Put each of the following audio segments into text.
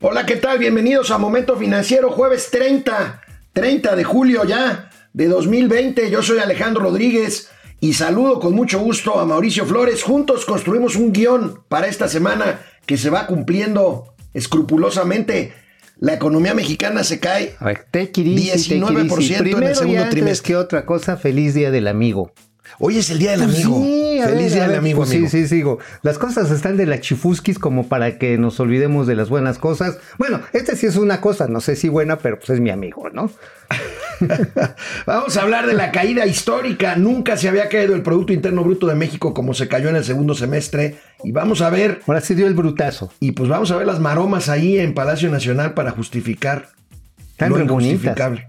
Hola, ¿qué tal? Bienvenidos a Momento Financiero, jueves 30, 30 de julio ya de 2020. Yo soy Alejandro Rodríguez y saludo con mucho gusto a Mauricio Flores. Juntos construimos un guion para esta semana que se va cumpliendo escrupulosamente. La economía mexicana se cae A ver, take it easy, 19% take it easy. en el segundo trimestre. que otra cosa, feliz día del amigo. Hoy es el día del amigo. Pues Sí, Feliz ver, día del amigo, pues amigo. Sí, sí, sigo. Las cosas están de la chifuskis como para que nos olvidemos de las buenas cosas. Bueno, esta sí es una cosa, no sé si buena, pero pues es mi amigo, ¿no? Vamos a hablar de la caída histórica. Nunca se había caído el Producto Interno Bruto de México como se cayó en el segundo semestre. Y vamos a ver, Ahora sí dio el brutazo. y pues vamos a ver las maromas ahí en Palacio Nacional para justificar Tan lo injustificable.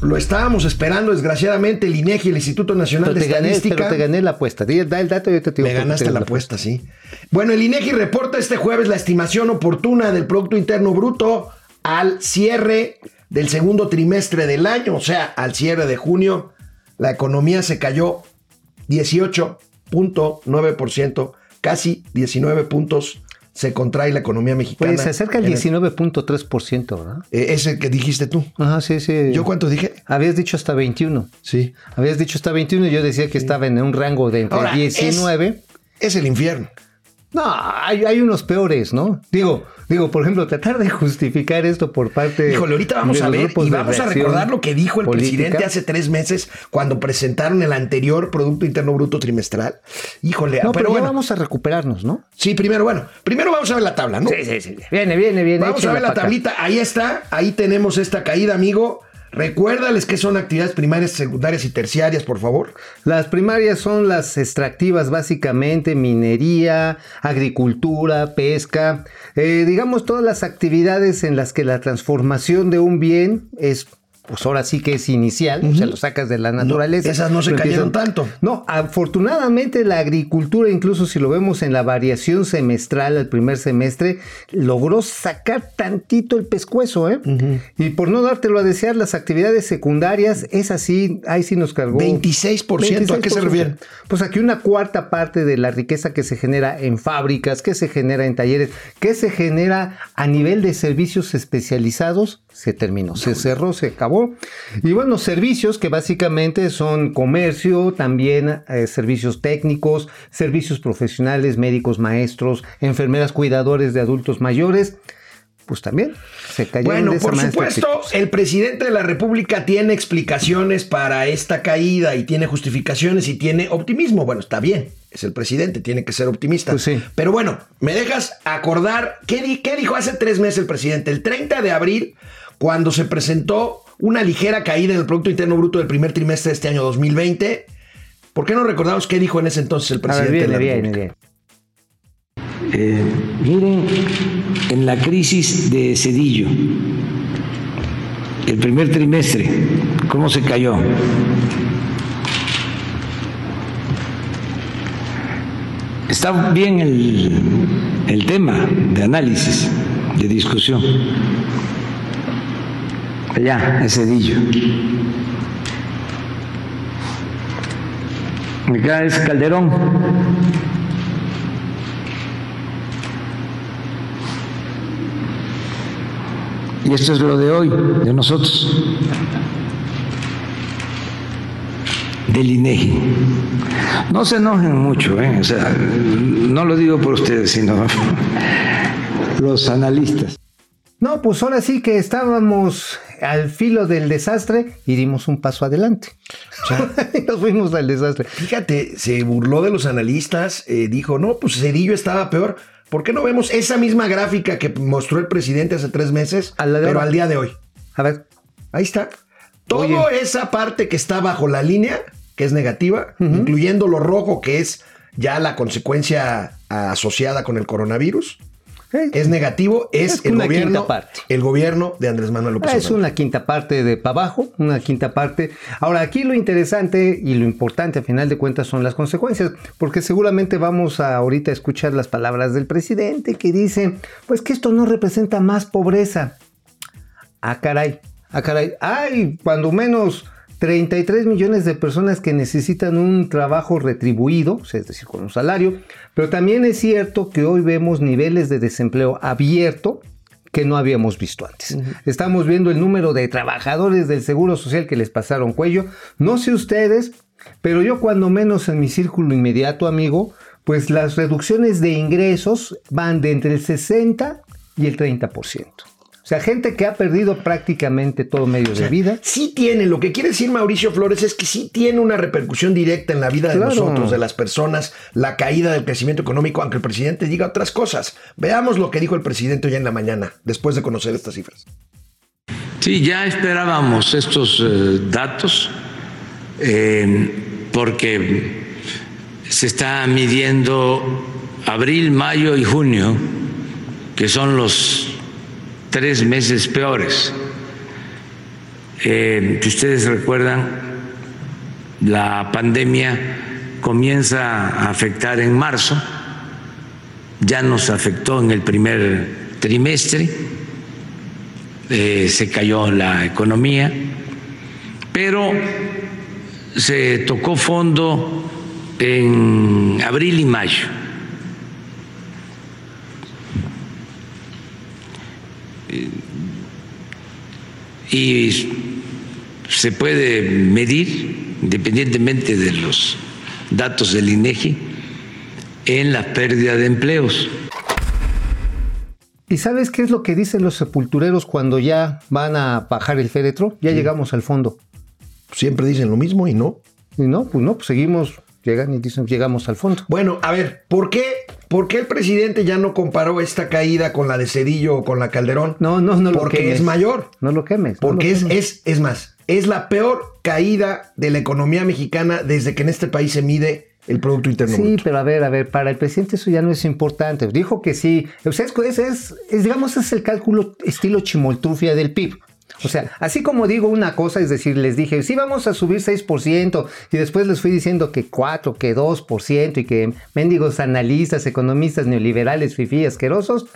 lo estábamos esperando, desgraciadamente, el INEGI, el Instituto Nacional Pero de te, gané, Estadística. pero te gané la apuesta. Da el dato y yo te digo. Me ganaste te la apuesta, sí. Bueno, el INEGI reporta este jueves la estimación oportuna del Producto Interno Bruto al cierre del segundo trimestre del año, o sea, al cierre de junio, la economía se cayó 18.9%, casi 19 puntos se contrae la economía mexicana. Pues se acerca al En el- 19.3%, ¿verdad? eh, ese que dijiste tú. Ajá, sí, sí. ¿Yo cuánto dije? Habías dicho hasta 21. Sí. Habías dicho hasta 21 y yo decía que estaba en un rango de entre Ahora, 19. Es el infierno. No, hay, hay unos peores, ¿no? Digo, digo, por ejemplo, tratar de justificar esto por parte Híjole, ahorita vamos de a ver y vamos a recordar lo que dijo el política. presidente hace tres meses cuando presentaron el anterior Producto Interno Bruto trimestral. Híjole, No, pero, pero, ya bueno. vamos a recuperarnos, ¿no? Sí, primero, bueno, primero vamos a ver la tabla, ¿no? sí, sí. Viene, viene, viene. Vamos a ver la acá. tablita, ahí está, ahí tenemos esta caída, amigo. Recuérdales que son actividades primarias, secundarias y terciarias, por favor. Las primarias son las extractivas, básicamente, minería, agricultura, pesca, eh, digamos todas las actividades en las que la transformación de un bien es, pues ahora sí que es inicial, o sea, lo sacas de la naturaleza. esas no se cayeron empiezan- tanto. No, afortunadamente la agricultura, incluso si lo vemos en la variación semestral al primer semestre, logró sacar tantito el pescuezo, ¿eh? Y por no dártelo a desear, las actividades secundarias, es así, ahí sí nos cargó. 26%, ¿a qué se refiere? Pues aquí una cuarta parte de la riqueza que se genera en fábricas, que se genera en talleres, que se genera a nivel de servicios especializados, se terminó, se cerró, se acabó. Y bueno, servicios que básicamente son comercio, también eh, servicios técnicos, servicios profesionales, médicos, maestros, enfermeras, cuidadores de adultos mayores, pues también se cayeron Bueno, de esa por supuesto, el presidente de la República tiene explicaciones para esta caída y tiene justificaciones y tiene optimismo. Bueno, está bien, es el presidente, tiene que ser optimista. Pues sí. Pero bueno, me dejas acordar, ¿qué, di- qué dijo hace tres meses el presidente? El 30 de abril, cuando se presentó una ligera caída en el Producto Interno Bruto del primer trimestre de este año 2020. ¿Por qué no recordamos qué dijo en ese entonces el A ver, presidente de viene, la viene, viene. Eh, miren, en la crisis de Cedillo, el primer trimestre, ¿cómo se cayó? Está bien el, el tema de análisis, de discusión. Allá, es Cedillo. Acá es Calderón. Y esto es lo de hoy, de nosotros, del INEGI. No se enojen mucho, ¿eh? o sea, no lo digo por ustedes, sino los analistas. No, pues ahora sí que estábamos al filo del desastre y dimos un paso adelante. Y nos fuimos al desastre. Fíjate, se burló de los analistas, eh, dijo, no, pues Cedillo estaba peor. ¿Por qué no vemos esa misma gráfica que mostró el presidente hace tres meses, A la de pero ahora. al día de hoy? A ver, Ahí está. Todo Oye. esa parte que está bajo la línea, que es negativa, incluyendo lo rojo, que es ya la consecuencia asociada con el coronavirus, es negativo, es, es el una gobierno, quinta parte. el gobierno de Andrés Manuel López Es una quinta parte de para abajo, una quinta parte. Ahora, aquí lo interesante y lo importante a final de cuentas son las consecuencias, porque seguramente vamos a ahorita a escuchar las palabras del presidente que dice, pues que esto no representa más pobreza. Ah, caray, ah, caray. Hay cuando menos 33 millones de personas que necesitan un trabajo retribuido, es decir, con un salario, pero también es cierto que hoy vemos niveles de desempleo abierto que no habíamos visto antes. Estamos viendo el número de trabajadores del Seguro Social que les pasaron cuello. No sé ustedes, pero yo cuando menos en mi círculo inmediato, amigo, pues las reducciones de ingresos van de entre el 60 y el 30%. O sea, gente que ha perdido prácticamente todo medio de vida. Sí tiene, lo que quiere decir Mauricio Flores es que sí tiene una repercusión directa en la vida de nosotros, de las personas, la caída del crecimiento económico, aunque el presidente diga otras cosas. Veamos lo que dijo el presidente hoy en la mañana, después de conocer estas cifras. Sí, ya esperábamos estos eh, datos eh, porque se está midiendo abril, mayo y junio, que son los tres meses peores. Eh, si ustedes recuerdan, la pandemia comienza a afectar en marzo, ya nos afectó en el primer trimestre eh, se cayó la economía, pero se tocó fondo en abril y mayo. Y se puede medir, independientemente de los datos del INEGI, en la pérdida de empleos. ¿Y sabes qué es lo que dicen los sepultureros cuando ya van a bajar el féretro? Ya llegamos al fondo. Siempre dicen lo mismo y no. Y no, pues no, pues seguimos, llegan y dicen, llegamos al fondo. Bueno, a ver, ¿por qué, ¿por qué el presidente ya no comparó esta caída con la de Cedillo o con la Calderón? No, no, no lo Porque quemes. es mayor. No lo quemes. no Porque lo es, quemes. es, es más, es la peor caída de la economía mexicana desde que en este país se mide el Producto Interno Sí, Bruto. pero a ver, a ver, para el presidente eso ya no es importante. Dijo que sí. O sea, es, es, es- es, digamos, es el cálculo estilo chimoltrufia del PIB. O sea, así como digo una cosa, es decir, les dije, sí vamos a subir 6%, y después les fui diciendo que 4, que 2%, y que mendigos analistas, economistas neoliberales, fifí, asquerosos,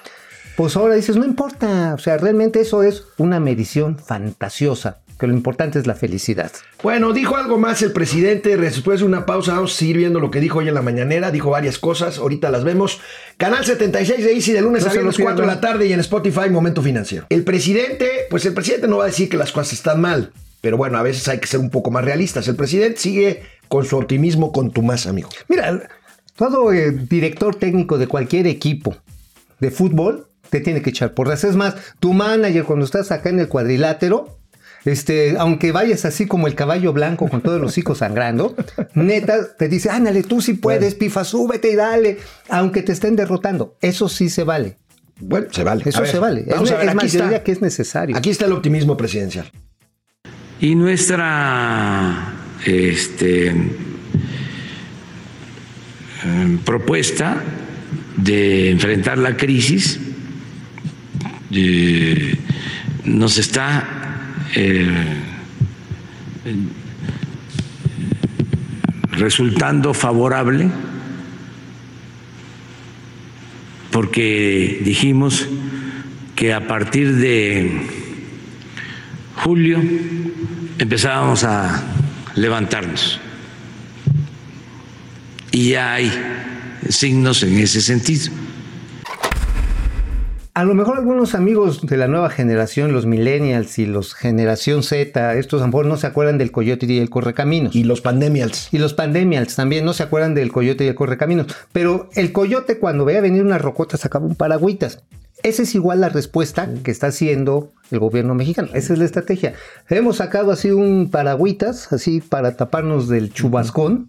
pues ahora dices, no importa. O sea, realmente eso es una medición fantasiosa, que lo importante es la felicidad. Bueno, dijo algo más el presidente. Después de una pausa, vamos a seguir viendo lo que dijo hoy en la mañanera. Dijo varias cosas. Ahorita las vemos. Canal 76 de Easy de lunes No a viernes, 4 de la tarde y en Spotify, Momento Financiero. El presidente, pues el presidente no va a decir que las cosas están mal. Pero bueno, a veces hay que ser un poco más realistas. El presidente sigue con su optimismo contumaz, amigo. Mira, todo eh, director técnico de cualquier equipo de fútbol te tiene que echar porras. Es más, tu manager cuando estás acá en el cuadrilátero, este, aunque vayas así como el caballo blanco con todos los hocicos sangrando, neta te dice, ándale, tú sí puedes, pifa, súbete y dale, aunque te estén derrotando. Eso sí se vale. Bueno, se vale. Eso A ver, se vale. Vamos es, a ver, es aquí más, yo está. diría que es necesario. Aquí está el optimismo presidencial. Y nuestra este, eh, propuesta de enfrentar la crisis eh, nos está eh, resultando favorable porque dijimos que a partir de julio empezábamos a levantarnos. Y ya hay signos en ese sentido. A lo mejor algunos amigos de la nueva generación, los millennials y los generación Z, estos a lo mejor no se acuerdan del coyote y el correcaminos. Y los pandemials. Y los pandemials también no se acuerdan del coyote y el correcaminos. Pero el coyote cuando veía venir una rocota sacaba un paragüitas. Esa es igual la respuesta que está haciendo el gobierno mexicano. Esa es la estrategia. Hemos sacado así un paragüitas, así para taparnos del chubascón.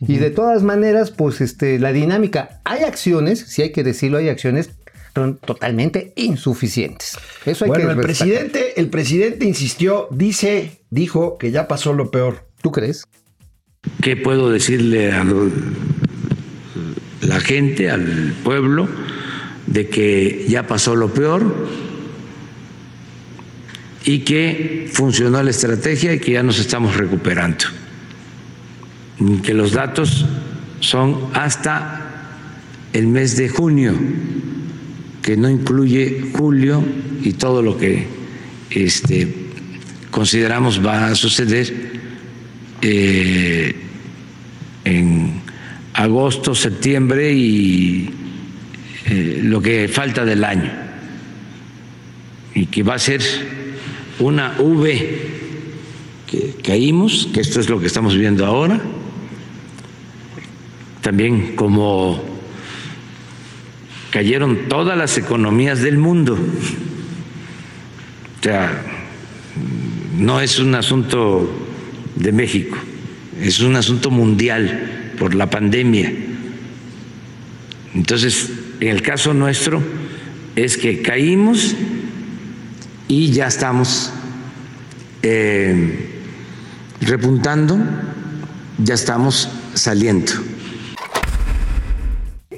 Y de todas maneras, pues este, la dinámica, hay acciones, si hay que decirlo, hay acciones son totalmente insuficientes. Eso hay Bueno, que el presidente, el presidente insistió, dice, dijo que ya pasó lo peor. ¿Tú crees? ¿Qué puedo decirle a la gente, al pueblo? de que ya pasó lo peor y que funcionó la estrategia y que ya nos estamos recuperando. Que los datos son hasta el mes de junio, que no incluye julio y todo lo que este, consideramos va a suceder eh, en agosto, septiembre y eh, lo que falta del año. Y que va a ser una V que caímos, que esto es lo que estamos viendo ahora, también como cayeron todas las economías del mundo. O sea, no es un asunto de México, es un asunto mundial por la pandemia. Entonces, en el caso nuestro es que caímos y ya estamos eh, repuntando, ya estamos saliendo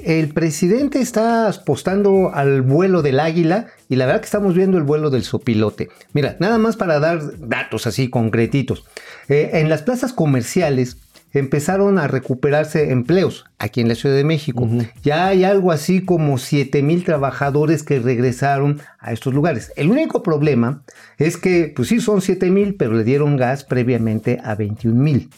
el presidente está apostando al vuelo del águila y la verdad que estamos viendo el vuelo del sopilote. Mira, nada más para dar datos así concretitos. Eh, en las plazas comerciales empezaron a recuperarse empleos aquí en la Ciudad de México. Ya hay algo así como 7 mil trabajadores que regresaron a estos lugares. El único problema es que, pues sí, son 7 mil, pero le dieron gas previamente a 21 mil.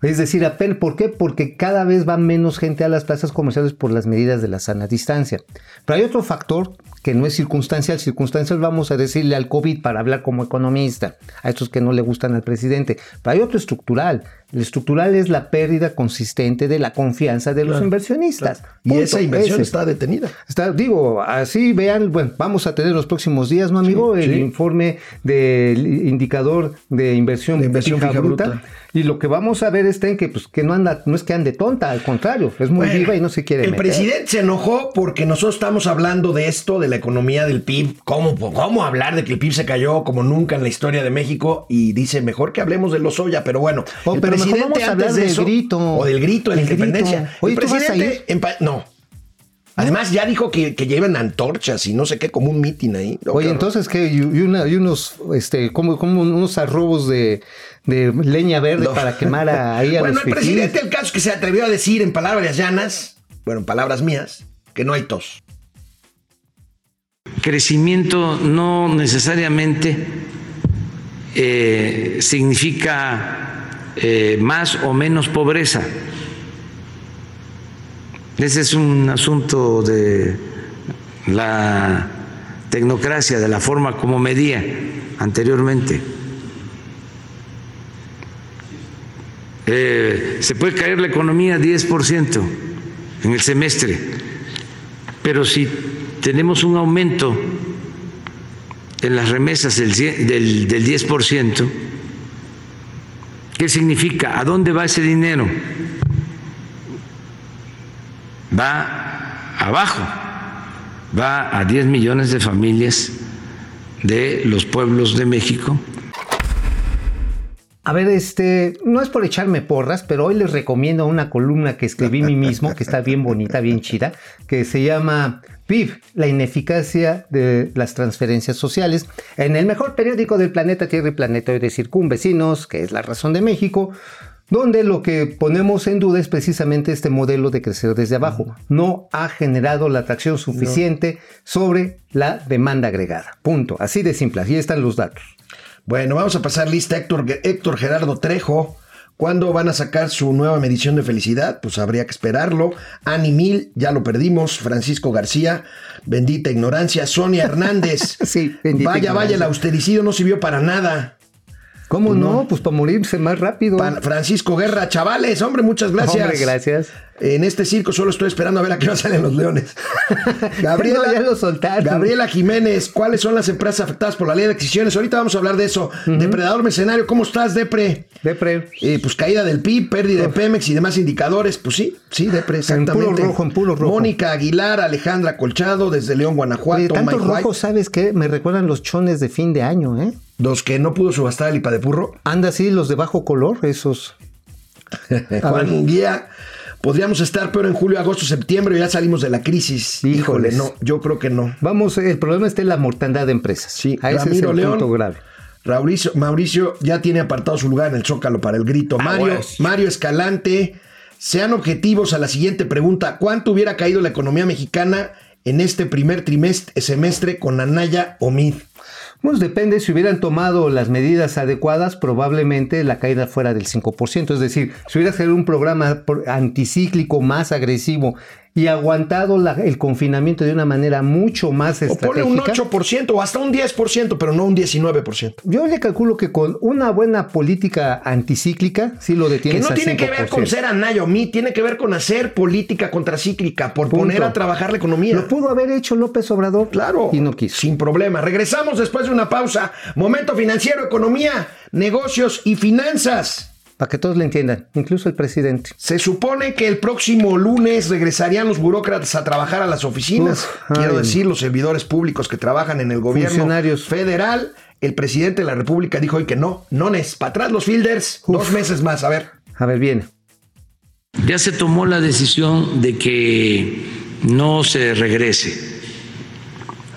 Es decir, ¿por qué? Porque cada vez va menos gente a las plazas comerciales por las medidas de la sana distancia. Pero hay otro factor que no es circunstancial. Circunstancial vamos a decirle al COVID para hablar como economista, a estos que no le gustan al presidente. Pero hay otro estructural. El estructural es la pérdida consistente de la confianza de los inversionistas. Y esa inversión está detenida. Está, digo, así vean, bueno, vamos a tener los próximos días, ¿no, amigo? el informe del indicador de inversión, de inversión fija, bruta. Y lo que vamos a ver está en que, pues, que no anda, no es que ande tonta, al contrario, es muy viva y no se quiere. El presidente se enojó porque nosotros estamos hablando de esto, de la economía del PIB. ¿Cómo, ¿Cómo hablar de que el PIB se cayó como nunca en la historia de México? Y dice, mejor que hablemos de los Oya, pero bueno. Oh, el pero presidente vamos a antes de del eso, grito. O del grito de la grito. independencia. Oye, el ¿tú vas a presidente. No. Además, ya dijo que, que llevan antorchas y no sé qué, como un mitin ahí. No, Oye, entonces que y, una- y unos, este, como, como unos arrobos de, de leña verde No. para quemar a- ahí a Bueno, los el presidente, el caso es que se atrevió a decir en palabras llanas, bueno, en palabras mías, que no hay tos. Crecimiento no necesariamente eh, significa eh, más o menos pobreza. Ese es un asunto de la tecnocracia, de la forma como medía anteriormente. Eh, se puede caer la economía 10% en el semestre, pero si tenemos un aumento en las remesas del, del, del 10%, ¿qué significa? ¿A dónde va ese dinero? Va abajo, va a 10 millones de familias de los pueblos de México A ver, este, no es por echarme porras, pero hoy les recomiendo una columna que escribí mí mismo, que está bien bonita, bien chida, que se llama PIB, la ineficacia de las transferencias sociales, en el mejor periódico del planeta Tierra y Planetario de Circunvecinos, que es La Razón de México, donde lo que ponemos en duda es precisamente este modelo de crecer desde abajo. No ha generado la atracción suficiente sobre la demanda agregada. Punto. Así de simple. Así están los datos. Bueno, vamos a pasar lista Héctor, Héctor Gerardo Trejo. ¿Cuándo van a sacar su nueva medición de felicidad? Pues habría que esperarlo. Ani Mil, ya lo perdimos. Francisco García, bendita ignorancia. Sonia Hernández. Sí, bendita Vaya, vaya, el austericidio no sirvió para nada. ¿Cómo no? Pues para morirse más rápido. Pa- Francisco Guerra, chavales, hombre, muchas gracias. Hombre, gracias. En este circo solo estoy esperando a ver a qué hora salen los leones. No, ya lo soltaron. Gabriela Jiménez, ¿cuáles son las empresas afectadas por la ley de adquisiciones? Ahorita vamos a hablar de eso. Depredador Mercenario, ¿cómo estás, Depre? Depre. Eh, pues caída del PIB, pérdida de Pemex y demás indicadores. Pues sí, sí, Depre, exactamente. puro rojo, en puro rojo. Mónica Aguilar, Alejandra Colchado, desde León, Guanajuato. Oye, Mike White. rojos, ¿sabes qué? Me recuerdan los chones de fin de año, ¿eh? Los que no pudo subastar el IPA de Purro. Anda así, los de bajo color, esos. Juan. Podríamos estar peor en julio, agosto, septiembre, ya salimos de la crisis. Híjole, Híjoles. no, yo creo que no. Vamos, el problema está en la mortandad de empresas. Sí, a ese es Ramiro el León. punto grave. Mauricio, Mauricio ya tiene apartado su lugar en el Zócalo para el grito. Mario, bueno, sí. Mario Escalante, sean objetivos a la siguiente pregunta. ¿Cuánto hubiera caído la economía mexicana en este primer trimestre, semestre con Anaya Omid? Pues depende, si hubieran tomado las medidas adecuadas, probablemente la caída fuera del 5%. Es decir, si hubiera sido un programa anticíclico más agresivo y aguantado la- el confinamiento de una manera mucho más O ponle un estratégica. 8% o hasta un 10%, pero no un 19%. Yo le calculo que con una buena política anticíclica, sí lo Que detienes no tiene que ver con 5%. ser Anaya Omid, tiene que ver con hacer política contracíclica, por Punto. poner a trabajar la economía. Lo pudo haber hecho López Obrador. Claro. Y no quiso. Sin problema. Regresamos después de una pausa. Momento financiero, economía, negocios y finanzas. Para que todos le entiendan, incluso el presidente. Se supone que el próximo lunes regresarían los burócratas a trabajar a las oficinas. Uf, Quiero ay. decir, los servidores públicos que trabajan en el gobierno Funcionarios. federal. El presidente de la República dijo hoy que no, no es. Para atrás los fielders, Uf. dos meses más. A ver. A ver, viene. Ya se tomó la decisión de que no se regrese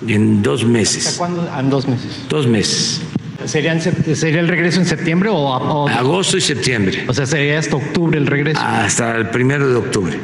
en dos meses. ¿Cuándo? En dos meses. Dos meses. ¿Sería, ¿Sería el regreso en septiembre o, o- Agosto y septiembre. o sea, sería hasta octubre el regreso? Hasta el primero de octubre.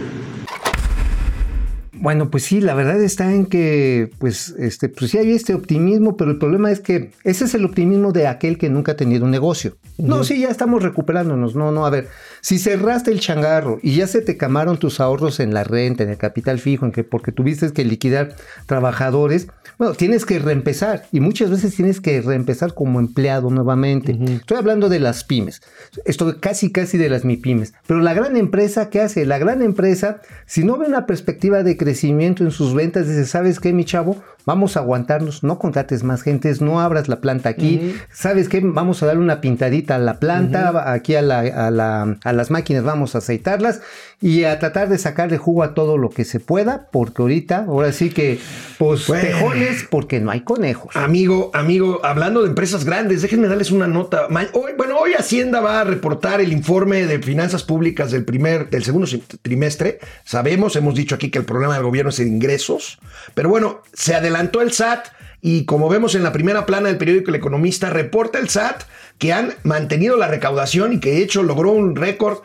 Bueno, pues sí, la verdad está en que, pues, este, pues sí hay este optimismo, pero el problema es que ese es el optimismo de aquel que nunca ha tenido un negocio. No, sí, ya estamos recuperándonos. No, no, a ver, si cerraste el changarro y ya se te camaron tus ahorros en la renta, en el capital fijo, en que porque tuviste que liquidar trabajadores, bueno, tienes que reempezar y muchas veces tienes que reempezar como empleado nuevamente. Estoy hablando de las pymes. Estoy casi, casi de las MIPYMES. Pero la gran empresa, ¿qué hace? La gran empresa, si no ve una perspectiva de crecimiento en sus ventas, dice, ¿sabes qué, mi chavo? Vamos a aguantarnos, no contrates más gentes, no abras la planta aquí. ¿Sabes qué? Vamos a darle una pintadita a la planta, aquí a, la, a, la- a las máquinas vamos a aceitarlas y a tratar de sacarle jugo a todo lo que se pueda, porque ahorita, ahora sí que, pues, Bueno. tejones, porque no hay conejos. Amigo, amigo, hablando de empresas grandes, déjenme darles una nota. Hoy, bueno, hoy Hacienda va a reportar el informe de finanzas públicas del primer, del segundo trimestre. Sabemos, hemos dicho aquí que el problema del gobierno ingresos, pero bueno, se adelantó el SAT y como vemos en la primera plana del periódico El Economista, reporta el SAT que han mantenido la recaudación y que de hecho logró un récord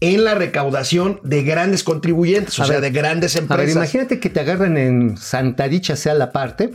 en la recaudación de grandes contribuyentes, o A sea, ver, de grandes A ver, empresas. imagínate que te agarran en Santa Dicha sea la parte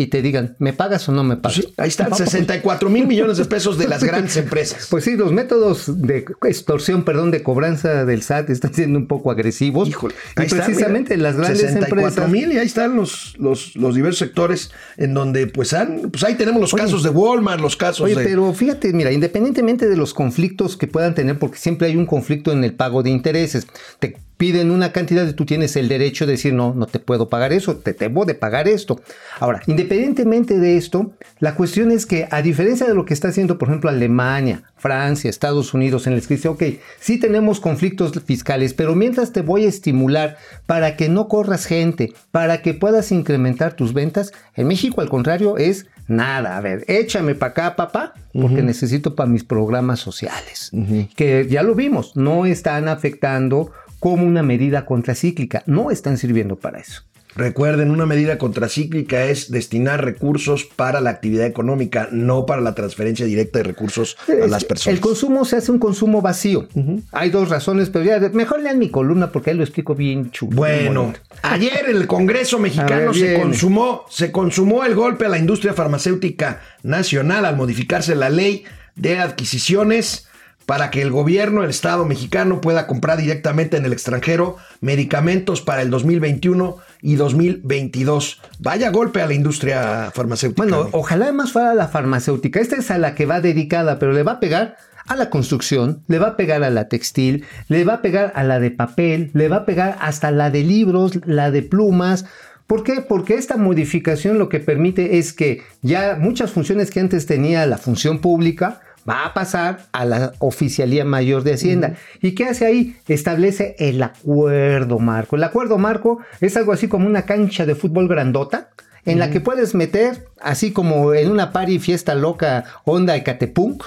y te digan, ¿me pagas o no me pagas? Sí, ahí están, No, pues- 64 mil millones de pesos de las grandes empresas. Pues sí, los métodos de extorsión, perdón, de cobranza del SAT están siendo un poco agresivos. Híjole, y ahí está, precisamente mira, las grandes 64 empresas. mil y ahí están los, los, los diversos sectores en donde pues han, pues ahí tenemos los Oye. casos de Walmart, los casos Oye, de... pero fíjate, mira, independientemente de los conflictos que puedan tener, porque siempre hay un conflicto en el pago de intereses, te piden una cantidad y tú tienes el derecho de decir, no, no te puedo pagar eso, te debo de pagar esto. Ahora, independientemente de esto, la cuestión es que a diferencia de lo que está haciendo, por ejemplo, Alemania, Francia, Estados Unidos, en el que dice, ok, sí tenemos conflictos fiscales, pero mientras te voy a estimular para que no corras gente, para que puedas incrementar tus ventas, en México al contrario es nada. A ver, échame para acá, papá, porque necesito para mis programas sociales. Que ya lo vimos, no están afectando como una medida contracíclica, no están sirviendo para eso. Recuerden, una medida contracíclica es destinar recursos para la actividad económica, no para la transferencia directa de recursos a las personas. El consumo se hace un consumo vacío. Hay dos razones, pero ya mejor lean mi columna porque ahí lo explico bien chulo. Bueno, ayer en el Congreso mexicano ver, se consumó, se consumó el golpe a la industria farmacéutica nacional al modificarse la ley de adquisiciones para que el gobierno, el Estado mexicano pueda comprar directamente en el extranjero medicamentos para el 2021 y 2022. Vaya golpe a la industria farmacéutica. Bueno, ojalá más fuera la farmacéutica. Esta es a la que va dedicada, pero le va a pegar a la construcción, le va a pegar a la textil, le va a pegar a la de papel, le va a pegar hasta la de libros, la de plumas. ¿Por qué? Porque esta modificación lo que permite es que ya muchas funciones que antes tenía la función pública va a pasar a la Oficialía Mayor de Hacienda. ¿Y qué hace ahí? Establece el acuerdo marco. El acuerdo marco es algo así como una cancha de fútbol grandota en la que puedes meter, así como en una party fiesta loca onda Ecatepunk,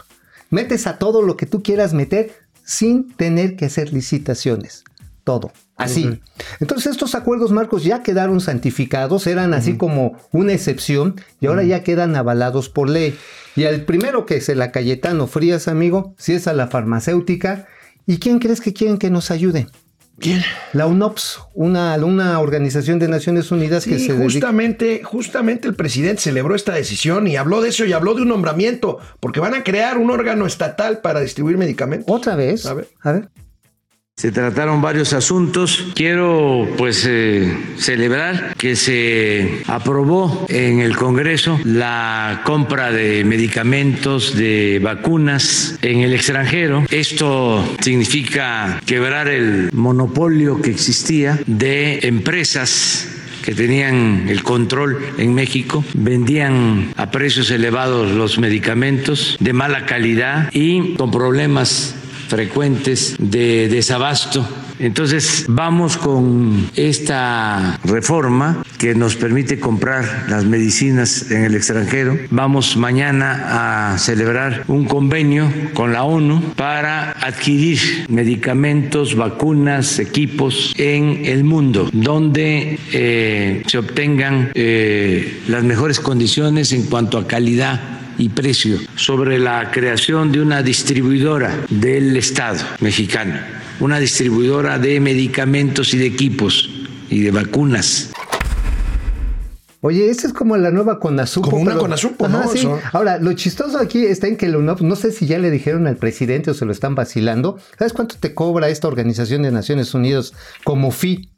metes a todo lo que tú quieras meter sin tener que hacer licitaciones. Todo. Así. Entonces estos acuerdos marcos ya quedaron santificados, eran así como una excepción y ahora ya quedan avalados por ley. Y al primero que es el Cayetano Frías, amigo, si es a la farmacéutica, ¿y quién crees que quieren que nos ayude? ¿Quién? La UNOPS, una, una organización de Naciones Unidas que se dedica... justamente, justamente el presidente celebró esta decisión y habló de eso y habló de un nombramiento, porque van a crear un órgano estatal para distribuir medicamentos. ¿Otra vez? A ver. A ver. Se trataron varios asuntos. Quiero pues eh, celebrar que se aprobó en el Congreso la compra de medicamentos, de vacunas en el extranjero. Esto significa quebrar el monopolio que existía de empresas que tenían el control en México, vendían a precios elevados los medicamentos de mala calidad y con problemas frecuentes de desabasto. Entonces vamos con esta reforma que nos permite comprar las medicinas en el extranjero. Vamos mañana a celebrar un convenio con la ONU para adquirir medicamentos, vacunas, equipos en el mundo, donde eh, se obtengan eh, las mejores condiciones en cuanto a calidad y precio sobre la creación de una distribuidora del Estado mexicano, una distribuidora de medicamentos y de equipos y de vacunas. Oye, esa es como la nueva Conasupo. Como una pero- Conasupo, Ajá, ¿no? sí. Ahora, lo chistoso aquí está en que la UNOPS, no sé si ya le dijeron al presidente o se lo están vacilando. ¿Sabes cuánto te cobra esta organización de Naciones Unidas como fee?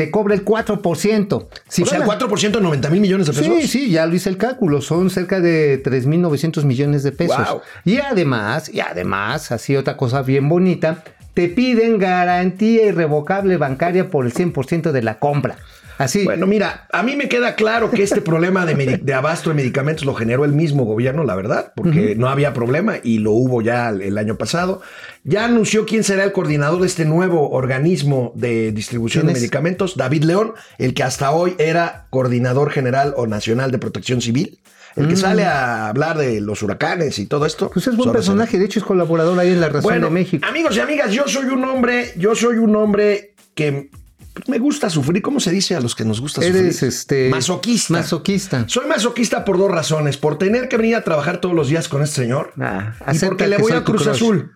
Te cobra el 4%. Si o sea, el fuera- 4% 90 mil millones de pesos. Sí, sí, ya lo hice el cálculo. Son cerca de 3.900 millones de pesos. Wow. Y además, y además, así otra cosa bien bonita, te piden garantía irrevocable bancaria por el 100% de la compra. Así. Bueno, mira, a mí me queda claro que este problema de, abasto de medicamentos lo generó el mismo gobierno, la verdad, porque no había problema y lo hubo ya el, el año pasado. Ya anunció quién será el coordinador de este nuevo organismo de distribución de medicamentos, David León, el que hasta hoy era coordinador general o nacional de protección civil, el que sale a hablar de los huracanes y todo esto. pues es buen personaje, de hecho es colaborador ahí en La Razón bueno, de México. amigos y amigas, yo soy un hombre, yo soy un hombre que me gusta sufrir. ¿Cómo se dice a los que nos gusta Eres sufrir? este masoquista. Masoquista. Soy masoquista por dos razones. Por tener que venir a trabajar todos los días con este señor. Ah, y porque le voy a Cruz. Azul.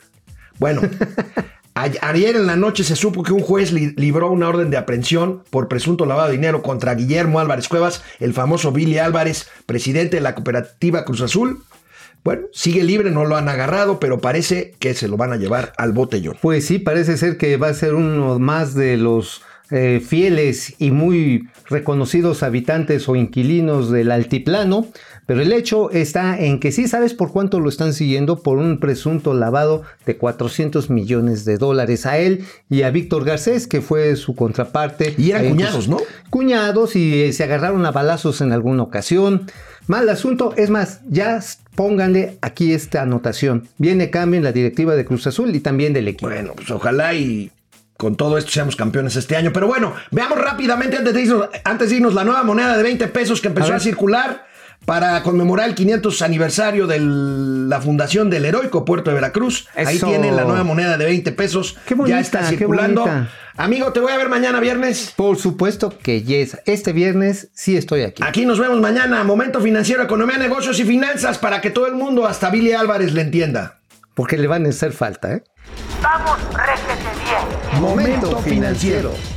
Bueno, ayer en la noche se supo que un juez li- libró una orden de aprehensión por presunto lavado de dinero contra Guillermo Álvarez Cuevas, el famoso Billy Álvarez, presidente de la cooperativa Cruz Azul. Bueno, sigue libre, no lo han agarrado, pero parece que se lo van a llevar al botellón. Pues sí, parece ser que va a ser uno más de los eh, fieles y muy reconocidos habitantes o inquilinos del altiplano, pero el hecho está en que sí sabes por cuánto lo están siguiendo por un presunto lavado de 400 millones de dólares a él y a Víctor Garcés, que fue su contraparte. Y eran Ahí, cuñados, ¿no? Cuñados y eh, se agarraron a balazos en alguna ocasión. Mal asunto, es más, ya pónganle aquí esta anotación. Viene cambio en la directiva de Cruz Azul y también del equipo. Bueno, pues ojalá y con todo esto seamos campeones este año. Pero bueno, veamos rápidamente antes de irnos, antes de irnos la nueva moneda de 20 pesos que empezó A circular para conmemorar el 500 aniversario de la fundación del heroico puerto de Veracruz. Ahí tienen la nueva moneda de 20 pesos. Qué bonita, ya está circulando. Amigo, te voy a ver mañana viernes. Por supuesto que yes. Este viernes sí estoy aquí. Aquí nos vemos mañana. Momento financiero, economía, negocios y finanzas para que todo el mundo, hasta Billy Álvarez, le entienda. Porque le van a hacer falta, ¿eh? Vamos, réjete bien. Momento financiero.